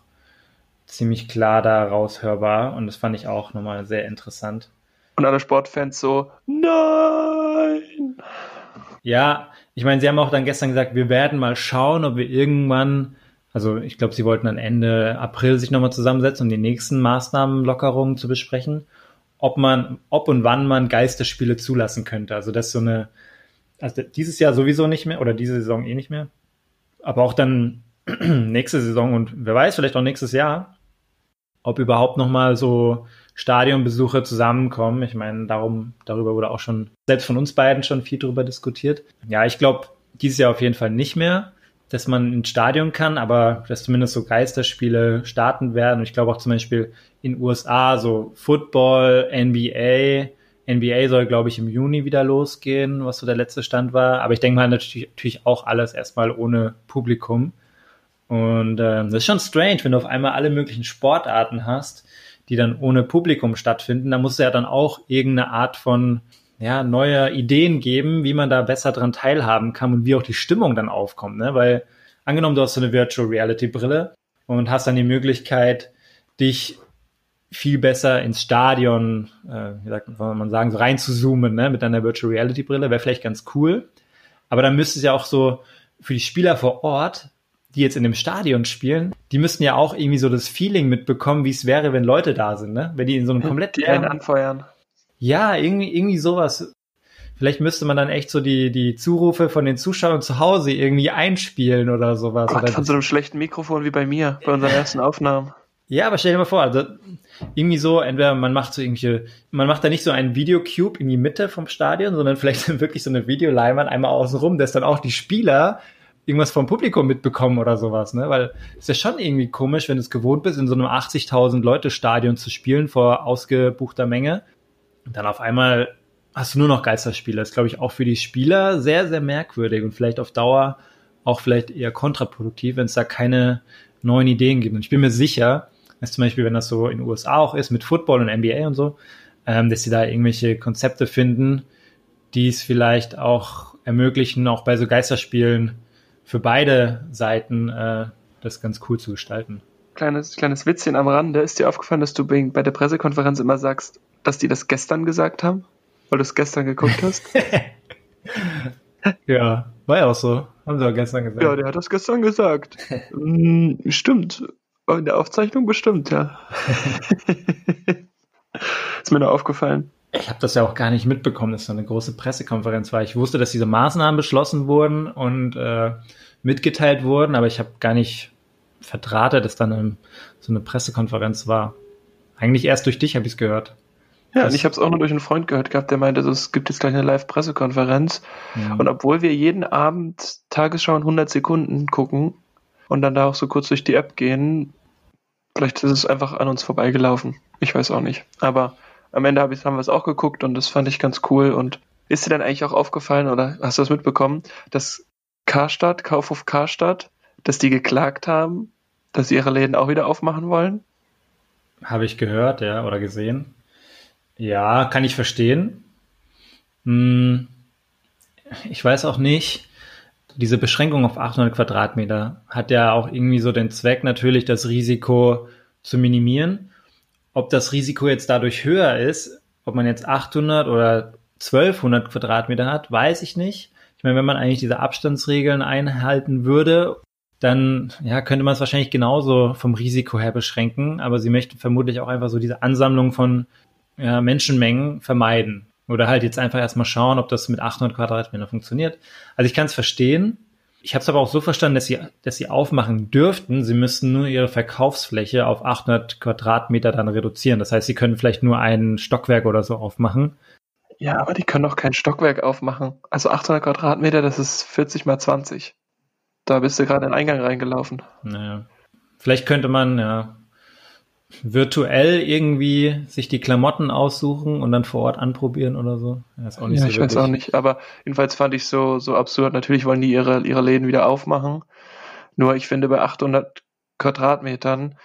ziemlich klar da raushörbar und das fand ich auch nochmal sehr interessant. Und alle Sportfans so, nein! Ja, ich meine, sie haben auch dann gestern gesagt, wir werden mal schauen, ob wir irgendwann, also ich glaube, sie wollten dann Ende April sich nochmal zusammensetzen, um die nächsten Maßnahmenlockerungen zu besprechen ob man, ob und wann man Geisterspiele zulassen könnte. Also das ist so eine, also dieses Jahr sowieso nicht mehr oder diese Saison eh nicht mehr. Aber auch dann (clears throat) nächste Saison und wer weiß, vielleicht auch nächstes Jahr, ob überhaupt nochmal so Stadionbesuche zusammenkommen. Ich meine, darum, darüber wurde auch schon, selbst von uns beiden schon viel darüber diskutiert. Ja, ich glaube, dieses Jahr auf jeden Fall nicht mehr dass man ins Stadion kann, aber dass zumindest so Geisterspiele starten werden. Und ich glaube auch zum Beispiel in USA so Football, NBA. NBA soll, glaube ich, im Juni wieder losgehen, was so der letzte Stand war. Aber ich denke mal natürlich, natürlich auch alles erstmal ohne Publikum. Und äh, das ist schon strange, wenn du auf einmal alle möglichen Sportarten hast, die dann ohne Publikum stattfinden. Da musst du ja dann auch irgendeine Art von ja, neue Ideen geben, wie man da besser dran teilhaben kann und wie auch die Stimmung dann aufkommt, ne? Weil angenommen, du hast so eine Virtual Reality Brille und hast dann die Möglichkeit, dich viel besser ins Stadion, äh, wie sagt man sagen, so rein zu zoomen, ne, mit deiner Virtual Reality Brille, wäre vielleicht ganz cool. Aber dann müsste es ja auch so für die Spieler vor Ort, die jetzt in dem Stadion spielen, die müssten ja auch irgendwie so das Feeling mitbekommen, wie es wäre, wenn Leute da sind, ne? Wenn die in so einem komplett die einen anfeuern. Ja, irgendwie, irgendwie sowas. Vielleicht müsste man dann echt so die, die Zurufe von den Zuschauern zu Hause irgendwie einspielen oder sowas. Gott, oder von so einem schlechten Mikrofon wie bei mir, bei unseren ersten Aufnahmen. Ja, aber stell dir mal vor, also irgendwie so, entweder man macht so irgendwelche, man macht da nicht so einen Videocube in die Mitte vom Stadion, sondern vielleicht wirklich so eine Videoleinwand einmal außen rum, dass dann auch die Spieler irgendwas vom Publikum mitbekommen oder sowas, ne? Weil es ist ja schon irgendwie komisch, wenn du es gewohnt bist, in so einem 80.000 Leute Stadion zu spielen vor ausgebuchter Menge und dann auf einmal hast du nur noch Geisterspiele. Das ist, glaube ich, auch für die Spieler sehr, sehr merkwürdig und vielleicht auf Dauer auch vielleicht eher kontraproduktiv, wenn es da keine neuen Ideen gibt. Und ich bin mir sicher, dass zum Beispiel, wenn das so in den USA auch ist, mit Football und NBA und so, ähm, dass sie da irgendwelche Konzepte finden, die es vielleicht auch ermöglichen, auch bei so Geisterspielen für beide Seiten äh, das ganz cool zu gestalten. Kleines, kleines Witzchen am Rande. Ist dir aufgefallen, dass du bei der Pressekonferenz immer sagst, dass die das gestern gesagt haben? Weil du es gestern geguckt (laughs) hast? ja, war ja auch so. Haben sie auch gestern gesagt. Ja, der hat das gestern gesagt. hm, stimmt. In der Aufzeichnung bestimmt, ja. (laughs) Ist mir nur aufgefallen. Ich habe das ja auch gar nicht mitbekommen, dass da eine große Pressekonferenz war. Ich wusste, dass diese Maßnahmen beschlossen wurden und äh, mitgeteilt wurden, aber ich habe gar nicht verdrahtet, dass dann so eine Pressekonferenz war. Eigentlich erst durch dich habe ich es gehört. Ja, und ich habe es auch nur durch einen Freund gehört gehabt, der meinte, also, es gibt jetzt gleich eine Live-Pressekonferenz. Ja. Und obwohl wir jeden Abend Tagesschau in 100 Sekunden gucken und dann da auch so kurz durch die App gehen, vielleicht ist es einfach an uns vorbeigelaufen. Ich weiß auch nicht. Aber am Ende hab ich, haben wir es auch geguckt und das fand ich ganz cool. Und ist dir dann eigentlich auch aufgefallen oder hast du das mitbekommen, dass Karstadt, Kaufhof Karstadt, dass die geklagt haben, dass sie ihre Läden auch wieder aufmachen wollen? Habe ich gehört, ja, oder gesehen. Ja, kann ich verstehen. Hm, ich weiß auch nicht, diese Beschränkung auf 800 Quadratmeter hat ja auch irgendwie so den Zweck, natürlich das Risiko zu minimieren. Ob das Risiko jetzt dadurch höher ist, ob man jetzt 800 oder 1200 Quadratmeter hat, weiß ich nicht. Ich meine, wenn man eigentlich diese Abstandsregeln einhalten würde, dann ja, könnte man es wahrscheinlich genauso vom Risiko her beschränken. Aber sie möchten vermutlich auch einfach so diese Ansammlung von ja, Menschenmengen vermeiden. Oder halt jetzt einfach erstmal schauen, ob das mit 800 Quadratmetern funktioniert. Also ich kann es verstehen. Ich habe es aber auch so verstanden, dass sie, dass sie aufmachen dürften. Sie müssten nur ihre Verkaufsfläche auf 800 Quadratmeter dann reduzieren. Das heißt, sie können vielleicht nur ein Stockwerk oder so aufmachen. Ja, aber die können doch kein Stockwerk aufmachen. Also 800 Quadratmeter, das ist 40 mal 20. Da bist du gerade in den Eingang reingelaufen. Naja. Vielleicht könnte man, ja, virtuell irgendwie sich die Klamotten aussuchen und dann vor Ort anprobieren oder so? Ja, ist auch nicht ja so ich wirklich. weiß auch nicht. Aber jedenfalls fand ich so so absurd. Natürlich wollen die ihre ihre Läden wieder aufmachen. Nur ich finde bei 800 Quadratmetern,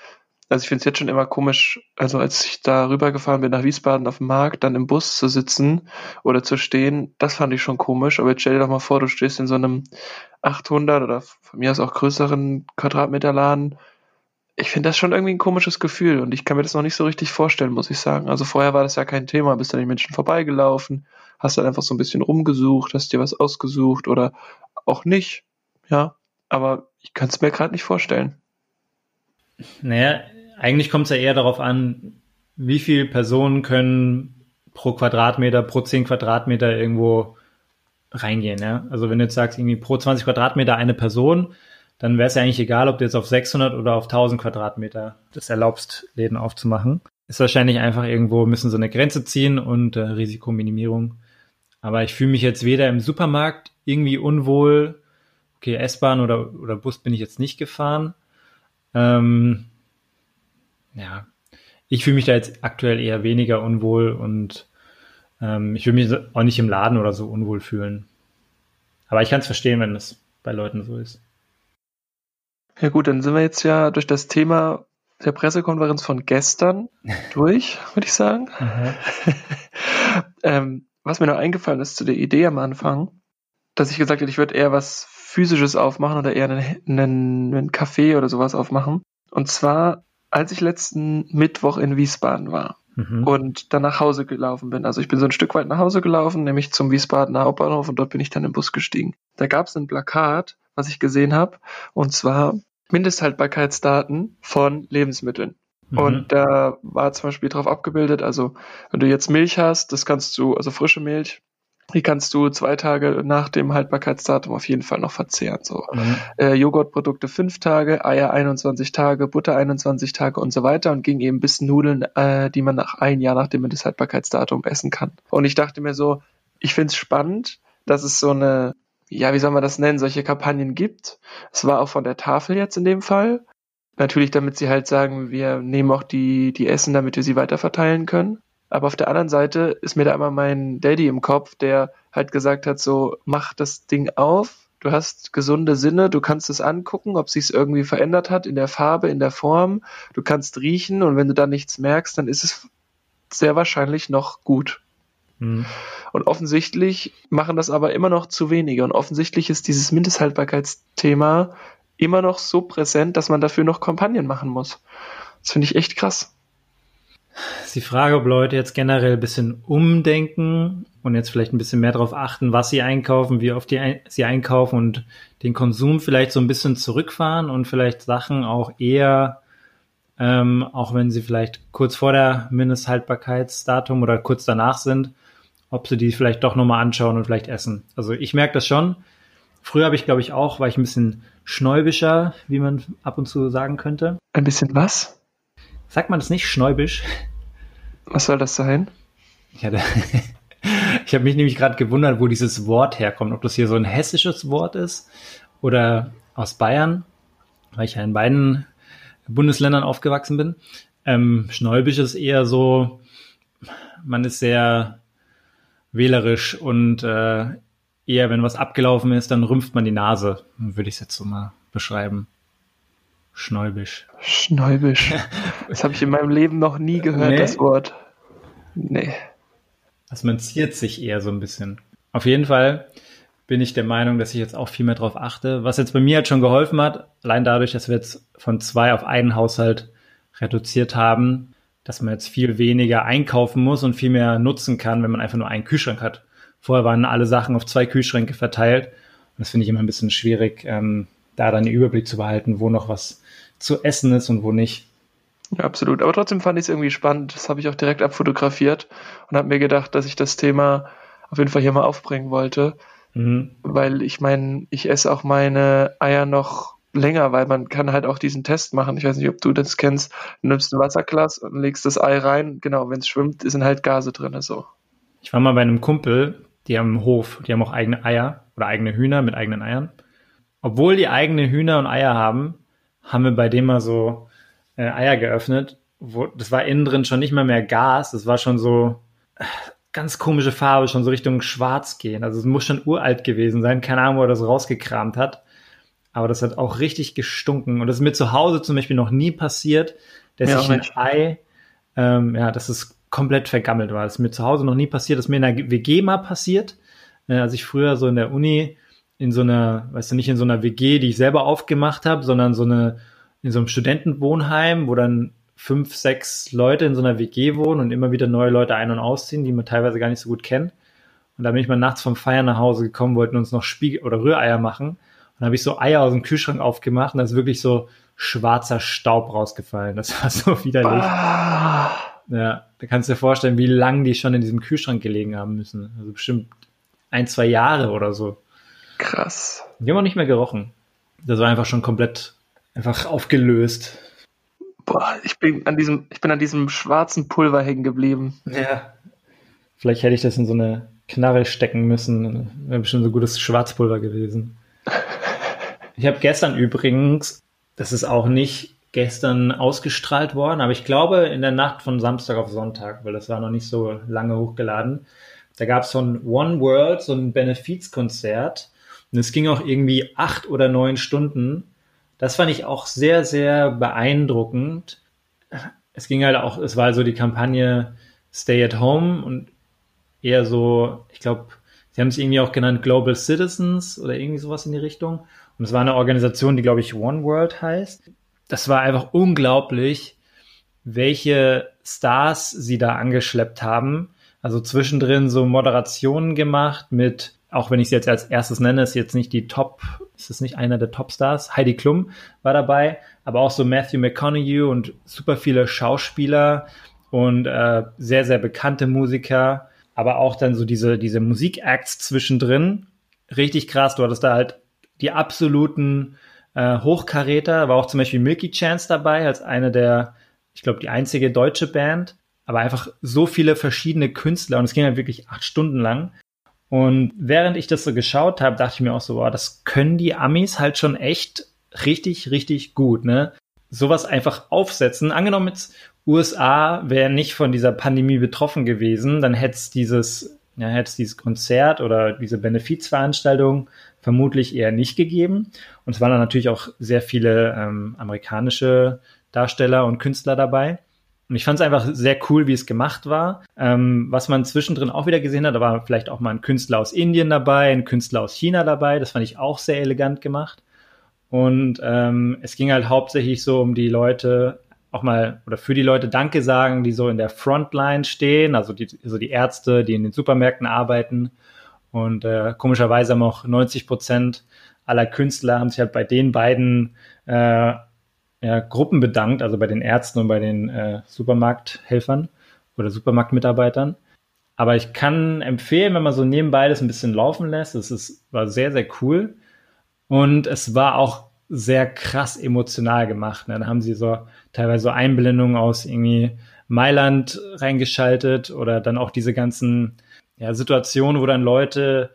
also ich finde es jetzt schon immer komisch, also als ich da rübergefahren bin nach Wiesbaden auf dem Markt, dann im Bus zu sitzen oder zu stehen, das fand ich schon komisch. Aber jetzt stell dir doch mal vor, du stehst in so einem 800 oder von mir aus auch größeren Quadratmeterladen ich finde das schon irgendwie ein komisches Gefühl und ich kann mir das noch nicht so richtig vorstellen, muss ich sagen. Also vorher war das ja kein Thema, bist an den Menschen vorbeigelaufen, hast dann einfach so ein bisschen rumgesucht, hast dir was ausgesucht oder auch nicht, ja. Aber ich kann es mir gerade nicht vorstellen. Naja, eigentlich kommt es ja eher darauf an, wie viele Personen können pro Quadratmeter, pro 10 Quadratmeter irgendwo reingehen. Ja? Also wenn du jetzt sagst, irgendwie pro 20 Quadratmeter eine Person, dann wäre es ja eigentlich egal, ob du jetzt auf 600 oder auf 1000 Quadratmeter das erlaubst, Läden aufzumachen. Ist wahrscheinlich einfach irgendwo, müssen so eine Grenze ziehen und äh, Risikominimierung. Aber ich fühle mich jetzt weder im Supermarkt irgendwie unwohl, okay, S-Bahn oder, oder Bus bin ich jetzt nicht gefahren. Ähm, ja, ich fühle mich da jetzt aktuell eher weniger unwohl und ähm, ich will mich auch nicht im Laden oder so unwohl fühlen. Aber ich kann es verstehen, wenn es bei Leuten so ist. Ja gut, dann sind wir jetzt ja durch das Thema der Pressekonferenz von gestern (laughs) durch, würde ich sagen. Mhm. (laughs) ähm, was mir noch eingefallen ist zu der Idee am Anfang, dass ich gesagt habe, ich würde eher was Physisches aufmachen oder eher einen, einen, einen Café oder sowas aufmachen. Und zwar, als ich letzten Mittwoch in Wiesbaden war mhm. und dann nach Hause gelaufen bin. Also ich bin so ein Stück weit nach Hause gelaufen, nämlich zum Wiesbadener Hauptbahnhof und dort bin ich dann im Bus gestiegen. Da gab es ein Plakat, was ich gesehen habe, und zwar Mindesthaltbarkeitsdaten von Lebensmitteln. Mhm. Und da war zum Beispiel drauf abgebildet, also wenn du jetzt Milch hast, das kannst du, also frische Milch, die kannst du zwei Tage nach dem Haltbarkeitsdatum auf jeden Fall noch verzehren. So mhm. äh, Joghurtprodukte fünf Tage, Eier 21 Tage, Butter 21 Tage und so weiter und ging eben bis Nudeln, äh, die man nach ein Jahr nach dem Mindesthaltbarkeitsdatum essen kann. Und ich dachte mir so, ich find's spannend, dass es so eine ja, wie soll man das nennen, solche Kampagnen gibt. Es war auch von der Tafel jetzt in dem Fall. Natürlich, damit sie halt sagen, wir nehmen auch die, die Essen, damit wir sie weiterverteilen können. Aber auf der anderen Seite ist mir da immer mein Daddy im Kopf, der halt gesagt hat, so, mach das Ding auf, du hast gesunde Sinne, du kannst es angucken, ob sich's irgendwie verändert hat in der Farbe, in der Form, du kannst riechen und wenn du da nichts merkst, dann ist es sehr wahrscheinlich noch gut. Mhm. Und offensichtlich machen das aber immer noch zu wenige. Und offensichtlich ist dieses Mindesthaltbarkeitsthema immer noch so präsent, dass man dafür noch Kampagnen machen muss. Das finde ich echt krass. ist die Frage, ob Leute jetzt generell ein bisschen umdenken und jetzt vielleicht ein bisschen mehr darauf achten, was sie einkaufen, wie oft die ein sie einkaufen und den Konsum vielleicht so ein bisschen zurückfahren und vielleicht Sachen auch eher, ähm, auch wenn sie vielleicht kurz vor der Mindesthaltbarkeitsdatum oder kurz danach sind, ob sie die vielleicht doch nochmal anschauen und vielleicht essen. Also ich merke das schon. Früher habe ich, glaube ich, auch, war ich ein bisschen schnäubischer, wie man ab und zu sagen könnte. Ein bisschen was? Sagt man das nicht schnäubisch? Was soll das sein? Ja, da, (laughs) ich habe mich nämlich gerade gewundert, wo dieses Wort herkommt. Ob das hier so ein hessisches Wort ist oder aus Bayern, weil ich ja in beiden Bundesländern aufgewachsen bin. Ähm, schnäubisch ist eher so, man ist sehr wählerisch und äh, eher, wenn was abgelaufen ist, dann rümpft man die Nase, würde ich es jetzt so mal beschreiben. Schnäubisch. Schnäubisch. (laughs) Das habe ich in meinem Leben noch nie gehört, nee. das Wort. Nee. Also man ziert sich eher so ein bisschen. Auf jeden Fall bin ich der Meinung, dass ich jetzt auch viel mehr drauf achte. Was jetzt bei mir halt schon geholfen hat, allein dadurch, dass wir jetzt von zwei auf einen Haushalt reduziert haben, dass man jetzt viel weniger einkaufen muss und viel mehr nutzen kann, wenn man einfach nur einen Kühlschrank hat. Vorher waren alle Sachen auf zwei Kühlschränke verteilt. Und das finde ich immer ein bisschen schwierig, ähm, da dann den Überblick zu behalten, wo noch was zu essen ist und wo nicht. Ja, absolut. Aber trotzdem fand ich es irgendwie spannend. Das habe ich auch direkt abfotografiert und habe mir gedacht, dass ich das Thema auf jeden Fall hier mal aufbringen wollte. Mhm. Weil ich meine, ich esse auch meine Eier noch länger, weil man kann halt auch diesen Test machen. Ich weiß nicht, ob du das kennst. Du nimmst ein Wasserglas und legst das Ei rein. Genau, wenn es schwimmt, sind halt Gase drin. So. Ich war mal bei einem Kumpel, die haben einen Hof, die haben auch eigene Eier oder eigene Hühner mit eigenen Eiern. Obwohl die eigene Hühner und Eier haben, haben wir bei dem mal so äh, Eier geöffnet. Wo, das war innen drin schon nicht mal mehr Gas, das war schon so äh, ganz komische Farbe, schon so Richtung Schwarz gehen. Also es muss schon uralt gewesen sein. Keine Ahnung, wo er das rausgekramt hat. Aber das hat auch richtig gestunken. Und das ist mir zu Hause zum Beispiel noch nie passiert, dass ja, ich ein Ei, ähm, ja, dass es komplett vergammelt war. Das ist mir zu Hause noch nie passiert. Das ist mir in der WG mal passiert, äh, als ich früher so in der Uni in so einer, weißt du, nicht in so einer WG, die ich selber aufgemacht habe, sondern so eine, in so einem Studentenwohnheim, wo dann fünf, sechs Leute in so einer WG wohnen und immer wieder neue Leute ein- und ausziehen, die man teilweise gar nicht so gut kennt. Und da bin ich mal nachts vom Feiern nach Hause gekommen, wollten uns noch Spiegel oder Rühreier machen. Dann habe ich so Eier aus dem Kühlschrank aufgemacht und da ist wirklich so schwarzer Staub rausgefallen. Das war so widerlich. Ah. Ja, da kannst du dir vorstellen, wie lange die schon in diesem Kühlschrank gelegen haben müssen. Also bestimmt ein, zwei Jahre oder so. Krass. Die haben auch nicht mehr gerochen. Das war einfach schon komplett einfach aufgelöst. Boah, ich bin an diesem, ich bin an diesem schwarzen Pulver hängen geblieben. Ja. Vielleicht hätte ich das in so eine Knarre stecken müssen. Wäre bestimmt so gutes Schwarzpulver gewesen. Ich habe gestern übrigens, das ist auch nicht gestern ausgestrahlt worden, aber ich glaube in der Nacht von Samstag auf Sonntag, weil das war noch nicht so lange hochgeladen. Da gab es von One World so ein Benefizkonzert und es ging auch irgendwie acht oder neun Stunden. Das fand ich auch sehr, sehr beeindruckend. Es ging halt auch, es war also die Kampagne Stay at Home und eher so, ich glaube, sie haben es irgendwie auch genannt Global Citizens oder irgendwie sowas in die Richtung. Und es war eine Organisation, die, glaube ich, One World heißt. Das war einfach unglaublich, welche Stars sie da angeschleppt haben. Also zwischendrin so Moderationen gemacht mit auch wenn ich sie jetzt als erstes nenne, ist jetzt nicht die Top, ist es nicht einer der Topstars. Heidi Klum war dabei, aber auch so Matthew McConaughey und super viele Schauspieler und äh, sehr, sehr bekannte Musiker, aber auch dann so diese, diese Musikacts zwischendrin. Richtig krass, du hattest da halt die absoluten äh, Hochkaräter, war auch zum Beispiel Milky Chance dabei, als eine der, ich glaube, die einzige deutsche Band aber einfach so viele verschiedene Künstler und es ging halt wirklich acht Stunden lang. Und während ich das so geschaut habe, dachte ich mir auch so, wow, das können die Amis halt schon echt richtig, richtig gut, ne? Sowas einfach aufsetzen. Angenommen jetzt USA wäre nicht von dieser Pandemie betroffen gewesen, dann hätte es dieses, ja, hätte es dieses Konzert oder diese Benefizveranstaltung vermutlich eher nicht gegeben. Und es waren dann natürlich auch sehr viele ähm, amerikanische Darsteller und Künstler dabei. Und ich fand es einfach sehr cool, wie es gemacht war. Ähm, was man zwischendrin auch wieder gesehen hat, da war vielleicht auch mal ein Künstler aus Indien dabei, ein Künstler aus China dabei. Das fand ich auch sehr elegant gemacht. Und ähm, es ging halt hauptsächlich so um die Leute auch mal oder für die Leute Danke sagen, die so in der Frontline stehen, also die, also die Ärzte, die in den Supermärkten arbeiten. Und äh, komischerweise haben auch 90 Prozent aller Künstler haben sich halt bei den beiden äh, ja, Gruppen bedankt, also bei den Ärzten und bei den äh, Supermarkthelfern oder Supermarktmitarbeitern. Aber ich kann empfehlen, wenn man so nebenbei das ein bisschen laufen lässt. Es war sehr, sehr cool. Und es war auch sehr krass emotional gemacht. Ne? Da haben sie so teilweise so Einblendungen aus irgendwie Mailand reingeschaltet oder dann auch diese ganzen ja, Situationen, wo dann Leute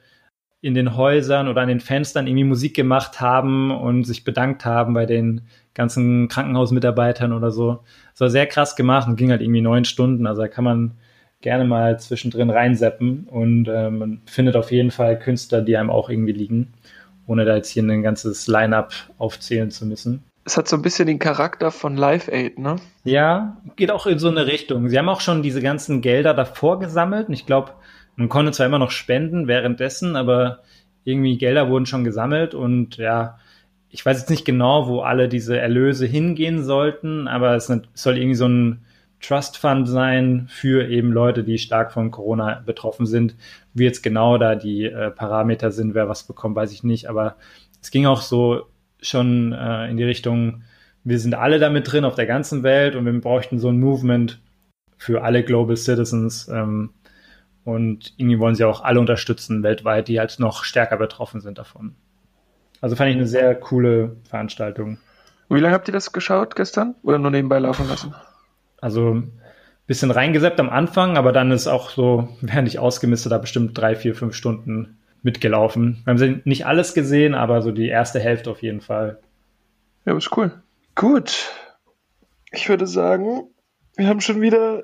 in den Häusern oder an den Fenstern irgendwie Musik gemacht haben und sich bedankt haben bei den ganzen Krankenhausmitarbeitern oder so. Das war sehr krass gemacht und ging halt irgendwie neun Stunden. Also da kann man gerne mal zwischendrin reinseppen und äh, man findet auf jeden Fall Künstler, die einem auch irgendwie liegen, ohne da jetzt hier ein ganzes Line-up aufzählen zu müssen. Es hat so ein bisschen den Charakter von Live Aid, ne? Ja, geht auch in so eine Richtung. Sie haben auch schon diese ganzen Gelder davor gesammelt und ich glaube, man konnte zwar immer noch spenden währenddessen, aber irgendwie Gelder wurden schon gesammelt und ja, ich weiß jetzt nicht genau, wo alle diese Erlöse hingehen sollten, aber es soll irgendwie so ein Trust Fund sein für eben Leute, die stark von Corona betroffen sind. Wie jetzt genau da die äh, Parameter sind, wer was bekommt, weiß ich nicht, aber es ging auch so schon äh, in die Richtung, wir sind alle damit drin auf der ganzen Welt und wir bräuchten so ein Movement für alle Global Citizens, ähm, und irgendwie wollen sie auch alle unterstützen weltweit, die halt noch stärker betroffen sind davon. Also fand ich eine sehr coole Veranstaltung. Wie lange habt ihr das geschaut gestern oder nur nebenbei laufen lassen? Also ein bisschen reingeseppt am Anfang, aber dann ist auch so, (laughs) während ich ausgemistet habe, bestimmt drei, vier, fünf Stunden mitgelaufen. Wir haben nicht alles gesehen, aber so die erste Hälfte auf jeden Fall. Ja, ist cool. Gut. Ich würde sagen, wir haben schon wieder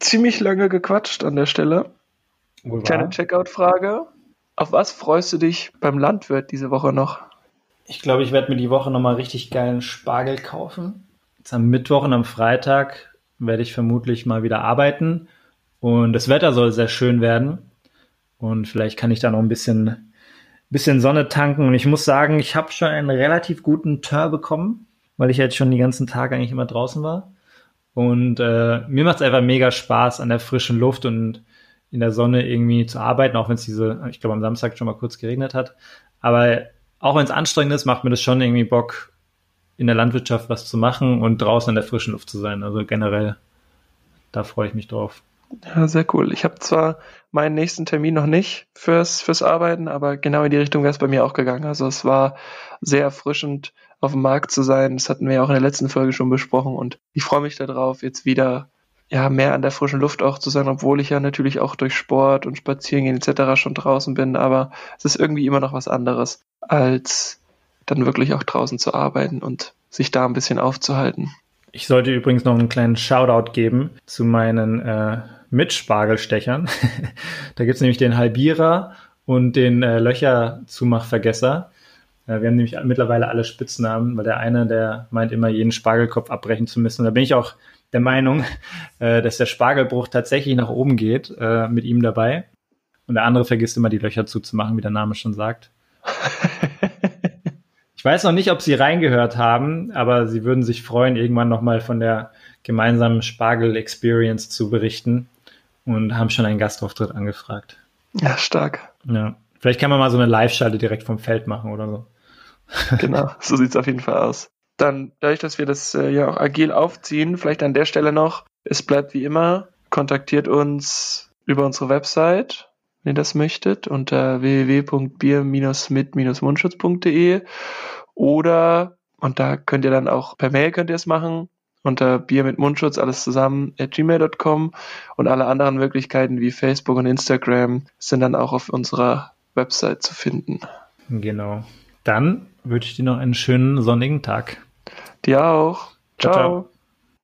ziemlich lange gequatscht an der Stelle. Wohl Kleine Checkout-Frage. Auf was freust du dich beim Landwirt diese Woche noch? Ich glaube, ich werde mir die Woche nochmal richtig geilen Spargel kaufen. Jetzt am Mittwoch und am Freitag werde ich vermutlich mal wieder arbeiten. Und das Wetter soll sehr schön werden. Und vielleicht kann ich da noch ein bisschen, bisschen Sonne tanken. Und ich muss sagen, ich habe schon einen relativ guten Turn bekommen, weil ich jetzt schon die ganzen Tage eigentlich immer draußen war. Und äh, mir macht es einfach mega Spaß, an der frischen Luft und in der Sonne irgendwie zu arbeiten, auch wenn es diese, ich glaube am Samstag schon mal kurz geregnet hat. Aber auch wenn es anstrengend ist, macht mir das schon irgendwie Bock, in der Landwirtschaft was zu machen und draußen in der frischen Luft zu sein. Also generell, da freue ich mich drauf. Ja, sehr cool. Ich habe zwar meinen nächsten Termin noch nicht fürs, fürs Arbeiten, aber genau in die Richtung wäre es bei mir auch gegangen. Also es war sehr erfrischend, auf dem Markt zu sein. Das hatten wir ja auch in der letzten Folge schon besprochen und ich freue mich darauf, jetzt wieder ja, mehr an der frischen Luft auch zu sein, obwohl ich ja natürlich auch durch Sport und Spazierengehen etc. schon draußen bin, aber es ist irgendwie immer noch was anderes, als dann wirklich auch draußen zu arbeiten und sich da ein bisschen aufzuhalten. Ich sollte übrigens noch einen kleinen Shoutout geben zu meinen äh, Mitspargelstechern. (laughs) da gibt's nämlich den Halbierer und den äh, Löcherzumachvergesser. Wir haben nämlich mittlerweile alle Spitznamen, weil der eine, der meint immer, jeden Spargelkopf abbrechen zu müssen. Da bin ich auch der Meinung, (laughs) äh, dass der Spargelbruch tatsächlich nach oben geht äh, mit ihm dabei. Und der andere vergisst immer, die Löcher zuzumachen, wie der Name schon sagt. (laughs) ich weiß noch nicht, ob sie reingehört haben, aber sie würden sich freuen, irgendwann nochmal von der gemeinsamen Spargel-Experience zu berichten und haben schon einen Gastauftritt angefragt. Ja, stark. Ja. Vielleicht kann man mal so eine Live-Schalte direkt vom Feld machen oder so. (laughs) genau, so sieht's auf jeden Fall aus. Dann, dadurch, dass wir das äh, ja auch agil aufziehen, vielleicht an der Stelle noch, es bleibt wie immer, kontaktiert uns über unsere Website, wenn ihr das möchtet, unter www.bier-mit-mundschutz.de oder, und da könnt ihr dann auch per Mail könnt ihr es machen, unter Bier mit Mundschutz, alles zusammen, at gmail.com und alle anderen Möglichkeiten wie Facebook und Instagram sind dann auch auf unserer Website zu finden. Genau. Dann wünsche ich dir noch einen schönen sonnigen Tag. Dir auch. ciao. ciao. ciao.